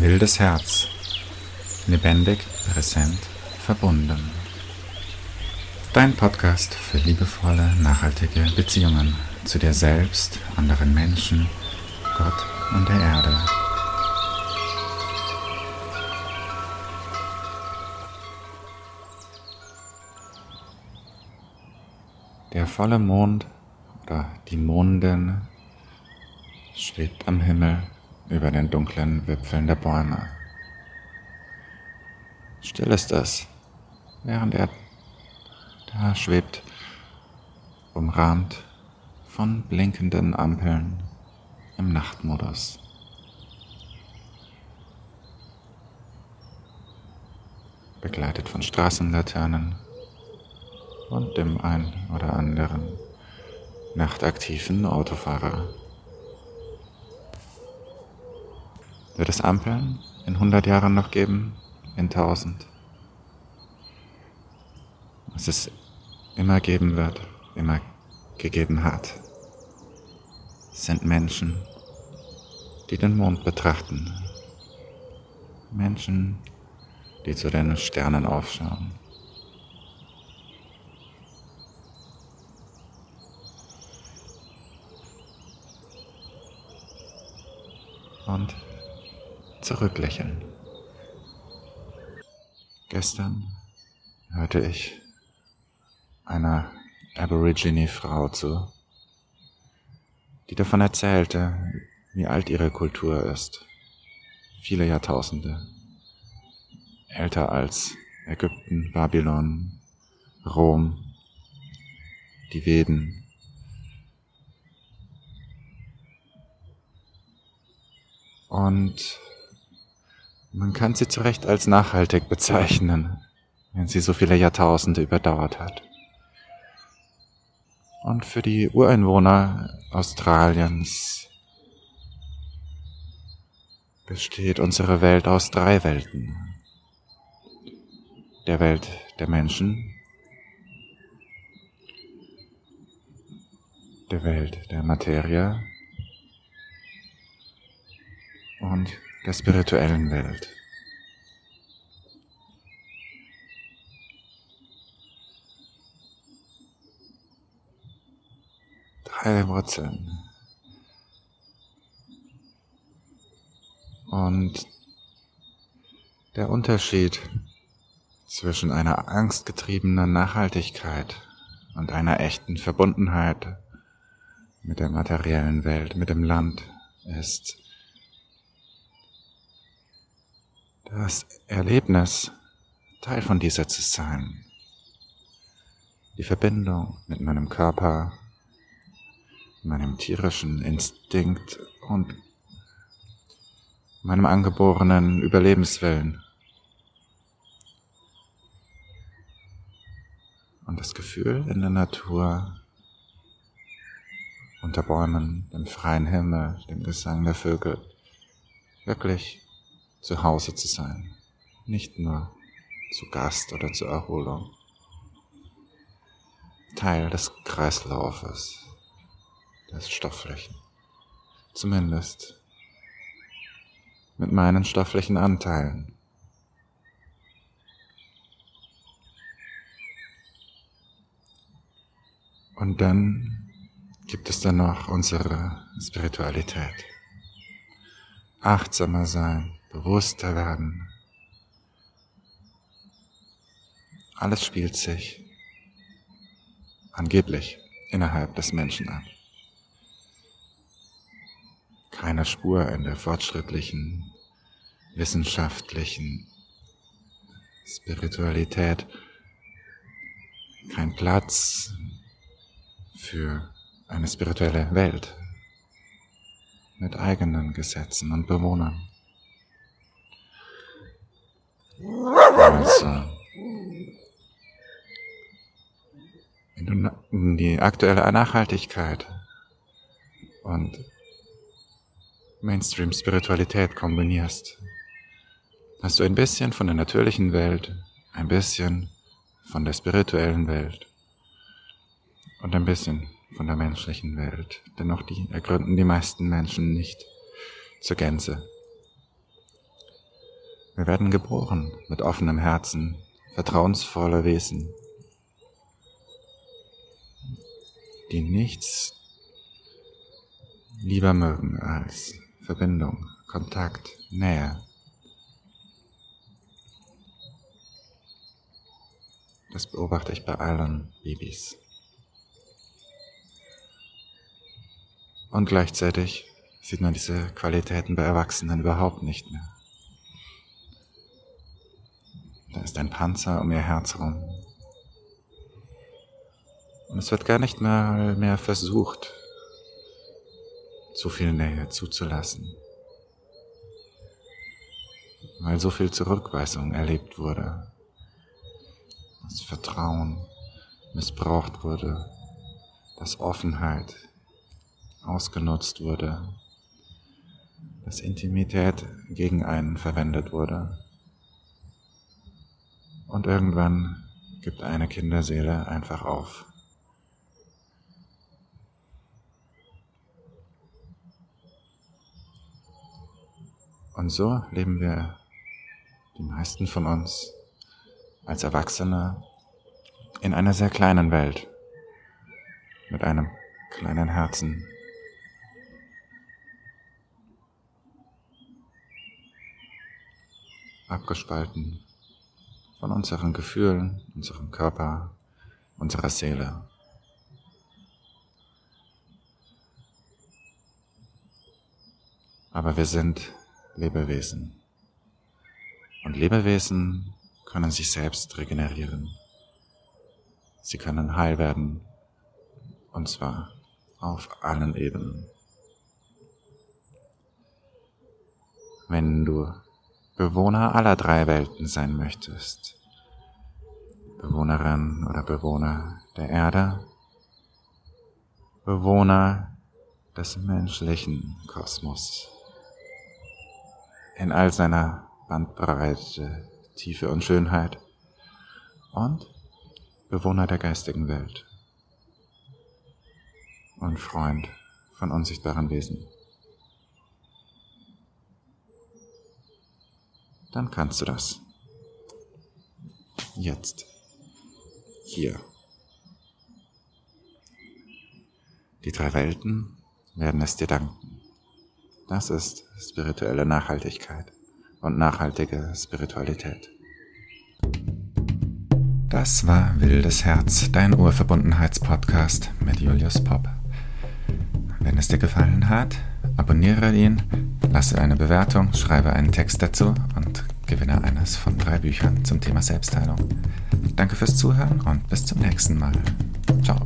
Wildes Herz. Lebendig, präsent, verbunden. Dein Podcast für liebevolle, nachhaltige Beziehungen zu dir selbst, anderen Menschen, Gott und der Erde. Der volle Mond oder die Mondin schwebt am Himmel über den dunklen Wipfeln der Bäume. Still ist es, während er da schwebt, umrahmt von blinkenden Ampeln im Nachtmodus. Begleitet von Straßenlaternen und dem ein oder anderen nachtaktiven Autofahrer. Wird es Ampeln in 100 Jahren noch geben? In 1000? Was es immer geben wird, immer gegeben hat, sind Menschen, die den Mond betrachten. Menschen, die zu den Sternen aufschauen. Und zurücklächeln. Gestern hörte ich einer Aborigine-Frau zu, die davon erzählte, wie alt ihre Kultur ist. Viele Jahrtausende. Älter als Ägypten, Babylon, Rom, die Veden. Und man kann sie zu Recht als nachhaltig bezeichnen, wenn sie so viele Jahrtausende überdauert hat. Und für die Ureinwohner Australiens besteht unsere Welt aus drei Welten. Der Welt der Menschen, der Welt der Materie und der spirituellen Welt. Drei Wurzeln. Und der Unterschied zwischen einer angstgetriebenen Nachhaltigkeit und einer echten Verbundenheit mit der materiellen Welt, mit dem Land ist, das Erlebnis, Teil von dieser zu sein. Die Verbindung mit meinem Körper, meinem tierischen Instinkt und meinem angeborenen Überlebenswillen. Und das Gefühl in der Natur, unter Bäumen, dem freien Himmel, dem Gesang der Vögel, wirklich zu Hause zu sein, nicht nur zu Gast oder zur Erholung. Teil des Kreislaufes, des Stofflichen. Zumindest mit meinen stofflichen Anteilen. Und dann gibt es dann noch unsere Spiritualität. Achtsamer sein, bewusster werden. Alles spielt sich angeblich innerhalb des Menschen ab. Keine Spur in der fortschrittlichen, wissenschaftlichen Spiritualität. Kein Platz für eine spirituelle Welt mit eigenen Gesetzen und Bewohnern. Also, wenn du die aktuelle Nachhaltigkeit und Mainstream-Spiritualität kombinierst, hast du ein bisschen von der natürlichen Welt, ein bisschen von der spirituellen Welt und ein bisschen von der menschlichen Welt. Dennoch die ergründen die meisten Menschen nicht zur Gänze. Wir werden geboren mit offenem Herzen, vertrauensvolle Wesen, die nichts lieber mögen als Verbindung, Kontakt, Nähe. Das beobachte ich bei allen Babys. Und gleichzeitig sieht man diese Qualitäten bei Erwachsenen überhaupt nicht mehr. Da ist ein Panzer um ihr Herz rum. Und es wird gar nicht mal mehr versucht, so viel Nähe zuzulassen, weil so viel Zurückweisung erlebt wurde, das Vertrauen missbraucht wurde, dass Offenheit ausgenutzt wurde, dass Intimität gegen einen verwendet wurde. Und irgendwann gibt eine Kinderseele einfach auf. Und so leben wir, die meisten von uns, als Erwachsene in einer sehr kleinen Welt mit einem kleinen Herzen. Abgespalten von unseren Gefühlen, unserem Körper, unserer Seele. Aber wir sind Lebewesen. Und Lebewesen können sich selbst regenerieren. Sie können heil werden, und zwar auf allen Ebenen. Wenn du Bewohner aller drei Welten sein möchtest, Bewohnerin oder Bewohner der Erde, Bewohner des menschlichen Kosmos. In all seiner Bandbreite, Tiefe und Schönheit. Und Bewohner der geistigen Welt. Und Freund von unsichtbaren Wesen. Dann kannst du das. Jetzt. Hier. Die drei Welten werden es dir danken. Das ist spirituelle Nachhaltigkeit und nachhaltige Spiritualität. Das war Wildes Herz, dein Urverbundenheitspodcast mit Julius Popp. Wenn es dir gefallen hat, abonniere ihn, lasse eine Bewertung, schreibe einen Text dazu und gewinne eines von drei Büchern zum Thema Selbstheilung. Danke fürs Zuhören und bis zum nächsten Mal. Ciao.